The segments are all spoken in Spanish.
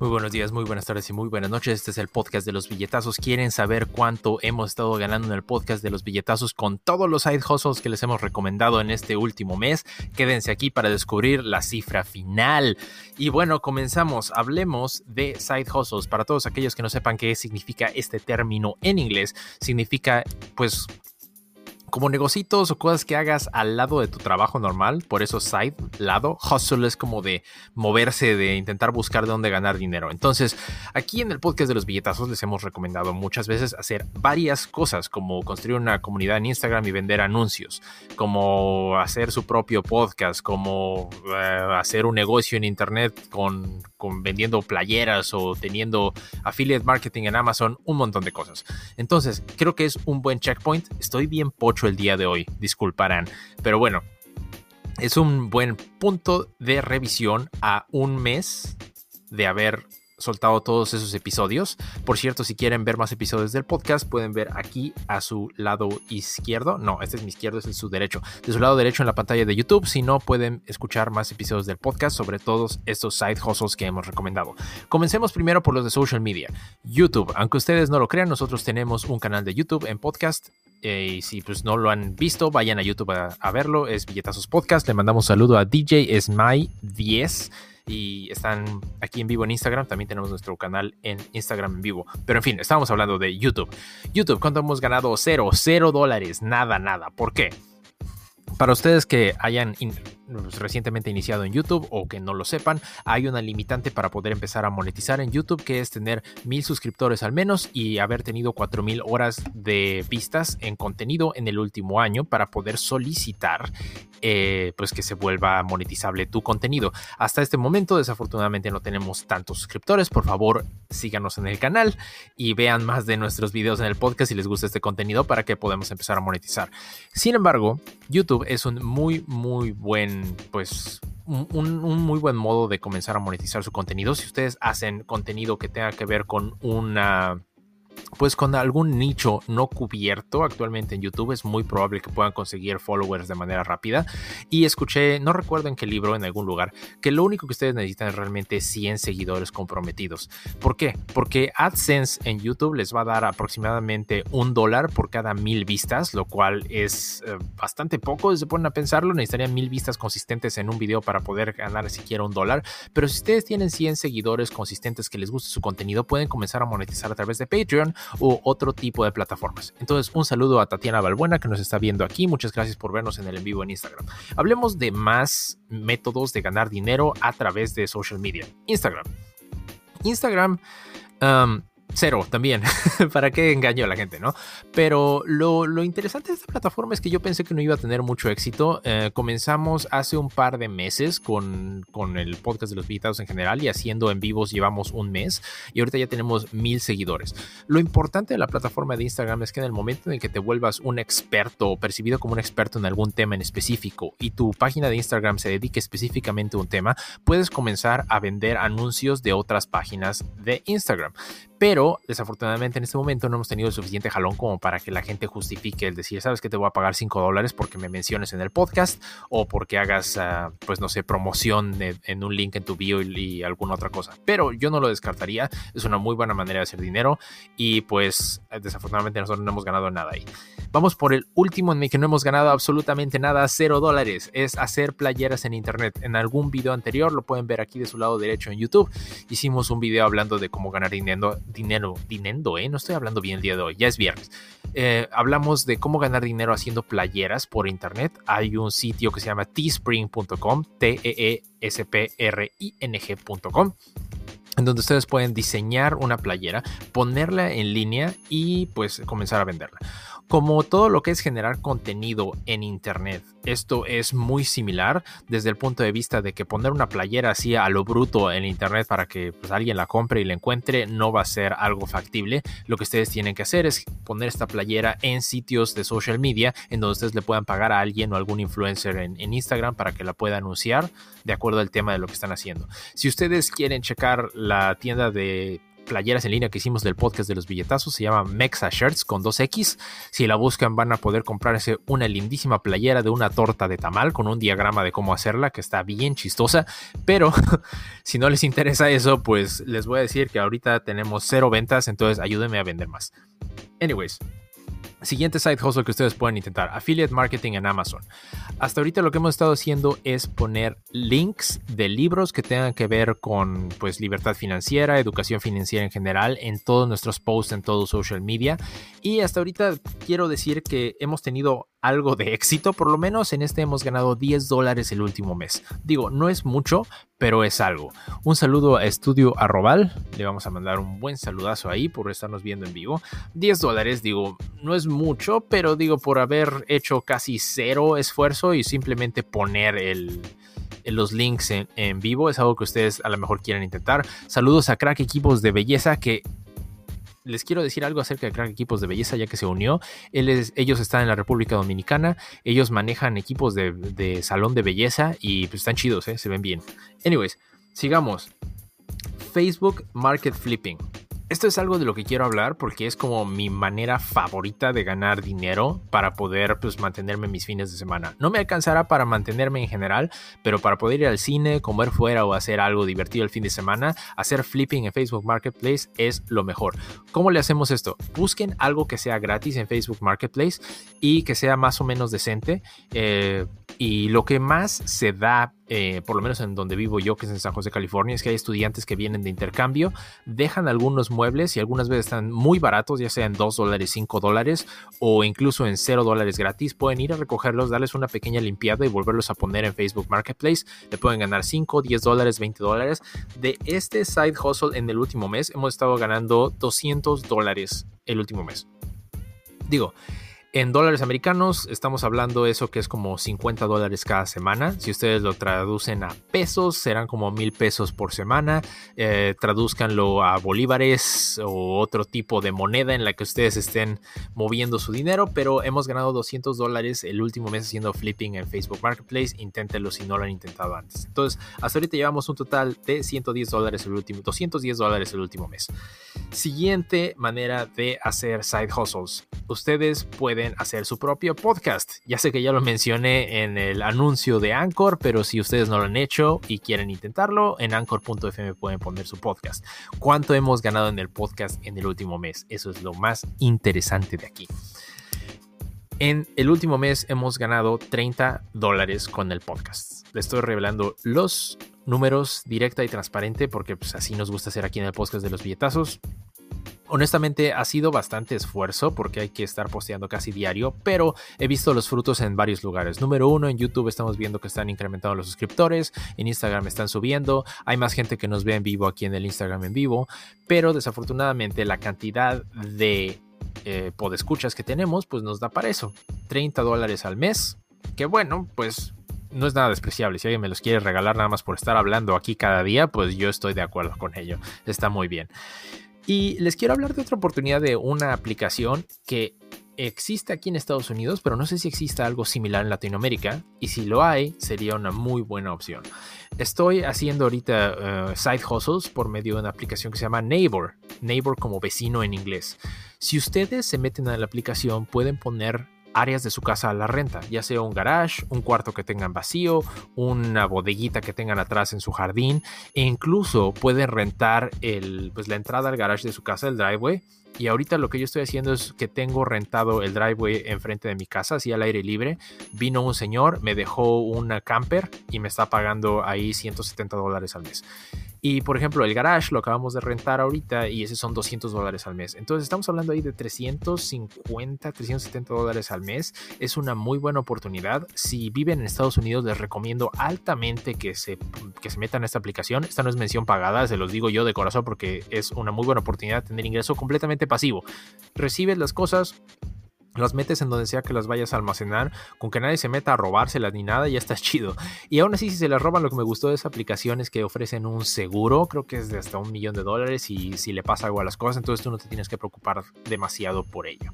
Muy buenos días, muy buenas tardes y muy buenas noches. Este es el podcast de los billetazos. ¿Quieren saber cuánto hemos estado ganando en el podcast de los billetazos con todos los side hustles que les hemos recomendado en este último mes? Quédense aquí para descubrir la cifra final. Y bueno, comenzamos. Hablemos de side hustles. Para todos aquellos que no sepan qué significa este término en inglés, significa pues como negocitos o cosas que hagas al lado de tu trabajo normal, por eso side, lado, hustle es como de moverse, de intentar buscar de dónde ganar dinero. Entonces, aquí en el podcast de los billetazos les hemos recomendado muchas veces hacer varias cosas, como construir una comunidad en Instagram y vender anuncios, como hacer su propio podcast, como eh, hacer un negocio en Internet con, con vendiendo playeras o teniendo affiliate marketing en Amazon, un montón de cosas. Entonces, creo que es un buen checkpoint. Estoy bien pocho el día de hoy, disculparán. Pero bueno, es un buen punto de revisión a un mes de haber soltado todos esos episodios. Por cierto, si quieren ver más episodios del podcast, pueden ver aquí a su lado izquierdo. No, este es mi izquierdo, este es su derecho. De su lado derecho en la pantalla de YouTube. Si no, pueden escuchar más episodios del podcast sobre todos estos side hustles que hemos recomendado. Comencemos primero por los de social media. YouTube, aunque ustedes no lo crean, nosotros tenemos un canal de YouTube en podcast. Eh, y si pues no lo han visto, vayan a YouTube a, verlo. Es Billetazos Podcast. Le mandamos saludo a DJ Smile 10 y están aquí en vivo en Instagram. También tenemos nuestro canal en Instagram en vivo. Pero en fin, estábamos hablando de YouTube. YouTube, ¿cuánto hemos ganado? Cero, cero dólares, nada, nada. ¿Por qué? Para ustedes que hayan recientemente iniciado en YouTube o que no lo sepan, hay una limitante para poder empezar a monetizar en YouTube que es tener mil suscriptores al menos y haber tenido cuatro mil horas de vistas en contenido en el último año para poder solicitar eh, pues que se vuelva monetizable tu contenido. Hasta este momento desafortunadamente no tenemos tantos suscriptores. Por favor síganos en el canal y vean más de nuestros videos en el podcast si les gusta este contenido para que podamos empezar a monetizar. Sin embargo, YouTube es un muy muy buen pues un, un, muy buen modo de comenzar a monetizar su contenido. Si ustedes hacen contenido que tenga que ver con una pues con algún nicho no cubierto actualmente en YouTube es muy probable que puedan conseguir followers de manera rápida. Y escuché, no recuerdo en qué libro, en algún lugar, que lo único que ustedes necesitan es realmente 100 seguidores comprometidos. ¿Por qué? Porque AdSense en YouTube les va a dar aproximadamente un dólar por cada mil vistas, lo cual es eh, bastante poco, se ponen a pensarlo. Necesitarían mil vistas consistentes en un video para poder ganar siquiera un dólar. Pero si ustedes tienen 100 seguidores consistentes que les guste su contenido, pueden comenzar a monetizar a través de Patreon u otro tipo de plataformas. Entonces, un saludo a Tatiana Balbuena que nos está viendo aquí. Muchas gracias por vernos en el en vivo en Instagram. Hablemos de más métodos de ganar dinero a través de social media. Instagram. Instagram cero también. ¿Para qué engaño a la gente, no? Pero lo, lo, interesante de esta plataforma es que yo pensé que no iba a tener mucho éxito. Eh, comenzamos hace un par de meses con, con el podcast de los invitados en general y haciendo en vivos llevamos un mes y ahorita ya tenemos mil seguidores. Lo importante de la plataforma de Instagram es que en el momento en que te vuelvas un experto o percibido como un experto en algún tema en específico y tu página de Instagram se dedique específicamente a un tema, puedes comenzar a vender anuncios de otras páginas de Instagram. Pero desafortunadamente en este momento no hemos tenido el suficiente jalón como para que la gente justifique el decir, sabes que te voy a pagar 5 dólares porque me menciones en el podcast o porque hagas, uh, pues no sé, promoción en un link en tu bio y, y, alguna otra cosa. Pero yo no lo descartaría, es una muy buena manera de hacer dinero y pues desafortunadamente nosotros no hemos ganado nada ahí. Vamos por el último en el que no hemos ganado absolutamente nada, 0 dólares, es hacer playeras en internet. En algún video anterior, lo pueden ver aquí de su lado derecho en YouTube, hicimos un video hablando de cómo ganar dinero dinero, dinero, ¿eh? No estoy hablando bien el día de hoy, ya es viernes. Eh, hablamos de cómo ganar dinero haciendo playeras por internet. Hay un sitio que se llama teespring.com, T-E-E-S-P-R-I-N-G.com en donde ustedes pueden diseñar una playera, ponerla en línea y pues comenzar a venderla. Como todo lo que es generar contenido en Internet, esto es muy similar desde el punto de vista de que poner una playera así a lo bruto en Internet para que pues, alguien la compre y la encuentre no va a ser algo factible. Lo que ustedes tienen que hacer es poner esta playera en sitios de social media en donde ustedes le puedan pagar a alguien o algún influencer en, en Instagram para que la pueda anunciar de acuerdo al tema de lo que están haciendo. Si ustedes quieren checar la tienda de playeras en línea que hicimos del podcast de los billetazos. Se llama Mexa Shirts con 2X. Si la buscan van a poder comprarse una lindísima playera de una torta de tamal con un diagrama de cómo hacerla que está bien chistosa. Pero si no les interesa eso, pues les voy a decir que ahorita tenemos cero ventas, entonces ayúdenme a vender más. Anyways, Siguiente side hustle que ustedes pueden intentar, affiliate marketing en Amazon. Hasta ahorita lo que hemos estado haciendo es poner links de libros que tengan que ver con pues libertad financiera, educación financiera en general en todos nuestros posts en todo social media y hasta ahorita quiero decir que hemos tenido algo de éxito, por lo menos en este hemos ganado 10 dólares el último mes. Digo, no es mucho, pero es algo. Un saludo a Estudio Arrobal, le vamos a mandar un buen saludazo ahí por estarnos viendo en vivo. 10 dólares, digo, no es mucho, pero digo, por haber hecho casi cero esfuerzo y simplemente poner los links en, en, vivo es algo que ustedes a lo mejor quieren intentar. Saludos a Crack Equipos de Belleza que les quiero decir algo acerca de Crack Equipos de Belleza, ya que se unió. ellos están en la República Dominicana, ellos manejan equipos de, salón de belleza y pues están chidos, ¿eh? se ven bien. Anyways, sigamos. Facebook Market Flipping. Esto es algo de lo que quiero hablar porque es como mi manera favorita de ganar dinero para poder pues, mantenerme mis fines de semana. No me alcanzará para mantenerme en general, pero para poder ir al cine, comer fuera o hacer algo divertido el fin de semana, hacer flipping en Facebook Marketplace es lo mejor. ¿Cómo le hacemos esto? Busquen algo que sea gratis en Facebook Marketplace y que sea más o menos decente. Eh, y lo que más se da, eh, por lo menos en donde vivo yo, que es en San José, California, es que hay estudiantes que vienen de intercambio, dejan algunos muebles y algunas veces están muy baratos, ya sea en 2 dólares, 5 dólares o incluso en 0 dólares gratis. Pueden ir a recogerlos, darles una pequeña limpiada y volverlos a poner en Facebook Marketplace. Le pueden ganar 5, 10 dólares, 20 dólares. De este side hustle en el último mes hemos estado ganando 200 dólares el último mes. Digo, en dólares americanos estamos hablando eso que es como 50 dólares cada semana. Si ustedes lo traducen a pesos, serán como mil pesos por semana. Eh, traduzcanlo a bolívares o otro tipo de moneda en la que ustedes estén moviendo su dinero. Pero hemos ganado 200 dólares el último mes haciendo flipping en Facebook Marketplace. Inténtenlo si no lo han intentado antes. Entonces, hasta ahorita llevamos un total de 110 dólares el último, 210 dólares el último mes. Siguiente manera de hacer side hustles. Ustedes pueden hacer su propio podcast. Ya sé que ya lo mencioné en el anuncio de Anchor, pero si ustedes no lo han hecho y quieren intentarlo, en anchor.fm pueden poner su podcast. ¿Cuánto hemos ganado en el podcast en el último mes? Eso es lo más interesante de aquí. En el último mes hemos ganado 30 dólares con el podcast. Le estoy revelando los números directa y transparente porque pues, así nos gusta hacer aquí en el podcast de los billetazos. Honestamente ha sido bastante esfuerzo porque hay que estar posteando casi diario, pero he visto los frutos en varios lugares. Número uno, en YouTube estamos viendo que están incrementando los suscriptores, en Instagram están subiendo, hay más gente que nos ve en vivo aquí en el Instagram en vivo, pero desafortunadamente la cantidad de eh, podescuchas que tenemos pues nos da para eso. 30 dólares al mes, que bueno, pues no es nada despreciable. Si alguien me los quiere regalar nada más por estar hablando aquí cada día, pues yo estoy de acuerdo con ello. Está muy bien. Y les quiero hablar de otra oportunidad de una aplicación que existe aquí en Estados Unidos, pero no sé si exista algo similar en Latinoamérica. Y si lo hay, sería una muy buena opción. Estoy haciendo ahorita eh, side hustles por medio de una aplicación que se llama Neighbor. Neighbor como vecino en inglés. Si ustedes se meten a la aplicación, pueden poner áreas de su casa a la renta, ya sea un garage, un cuarto que tengan vacío, una bodeguita que tengan atrás en su jardín, e incluso pueden rentar el, pues, la entrada al garage de su casa, el driveway. Y ahorita lo que yo estoy haciendo es que tengo rentado el driveway enfrente de mi casa, así al aire libre. Vino un señor, me dejó una camper y me está pagando ahí 170 dólares al mes. Y por ejemplo, el garage lo acabamos de rentar ahorita y ese son 200 dólares al mes. Entonces estamos hablando ahí de 350, 370 dólares al mes. Es una muy buena oportunidad. Si viven en Estados Unidos, les recomiendo altamente que se, que se metan a esta aplicación. Esta no es mención pagada, se los digo yo de corazón porque es una muy buena oportunidad tener ingreso completamente pasivo. Recibes las cosas, las metes en donde sea que las vayas a almacenar, con que nadie se meta a robárselas ni nada, ya estás chido. Y aún así, si se las roban, lo que me gustó de esa aplicación es que ofrecen un seguro, creo que es de hasta un millón de dólares, y si le pasa algo a las cosas, entonces tú no te tienes que preocupar demasiado por ello.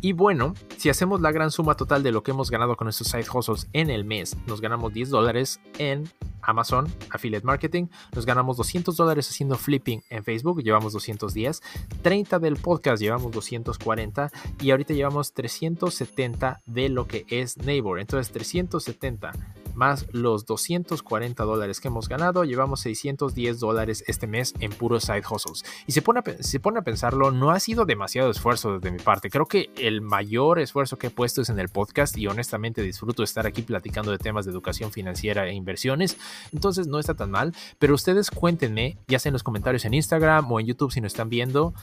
Y bueno, si hacemos la gran suma total de lo que hemos ganado con estos side hustles en el mes, nos ganamos 10 dólares en Amazon Affiliate Marketing. Nos ganamos 200 dólares haciendo flipping en Facebook, llevamos 210. 30 del podcast, llevamos 240. Y ahorita llevamos 370 de lo que es Neighbor. Entonces 370 más los 240 dólares que hemos ganado, llevamos 610 dólares este mes en puros side hustles. Y se pone, a, se pone a pensarlo, no ha sido demasiado esfuerzo desde mi parte. Creo que el mayor esfuerzo que he puesto es en el podcast y honestamente disfruto estar aquí platicando de temas de educación financiera e inversiones. Entonces no está tan mal, pero ustedes cuéntenme, ya sea en los comentarios en Instagram o en YouTube si nos están viendo,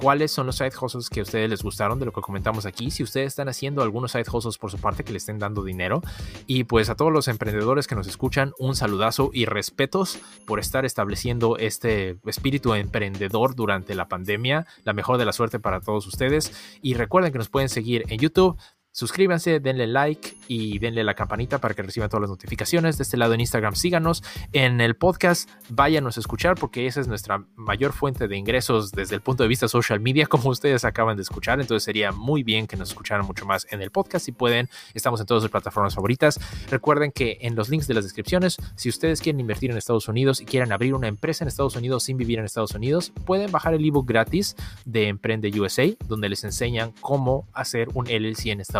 cuáles son los side hustles que a ustedes les gustaron de lo que comentamos aquí, si ustedes están haciendo algunos side hustles por su parte que le estén dando dinero y pues a todos los emprendedores que nos escuchan, un saludazo y respetos por estar estableciendo este espíritu emprendedor durante la pandemia. La mejor de la suerte para todos ustedes. Y recuerden que nos pueden seguir en YouTube, Suscríbanse, denle like y denle la campanita para que reciban todas las notificaciones. De este lado en Instagram, síganos. En el podcast, váyanos a escuchar porque esa es nuestra mayor fuente de ingresos desde el punto de vista social media, como ustedes acaban de escuchar. Entonces sería muy bien que nos escucharan mucho más en el podcast. Si pueden, estamos en todas sus plataformas favoritas. Recuerden que en los links de las descripciones, si ustedes quieren invertir en Estados Unidos y quieren abrir una empresa en Estados Unidos sin vivir en Estados Unidos, pueden bajar el ebook gratis de Emprende USA, donde les enseñan cómo hacer un LLC en Estados Unidos.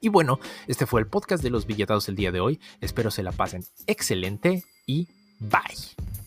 Y bueno, este fue el podcast de los billetados del día de hoy. Espero se la pasen excelente y bye.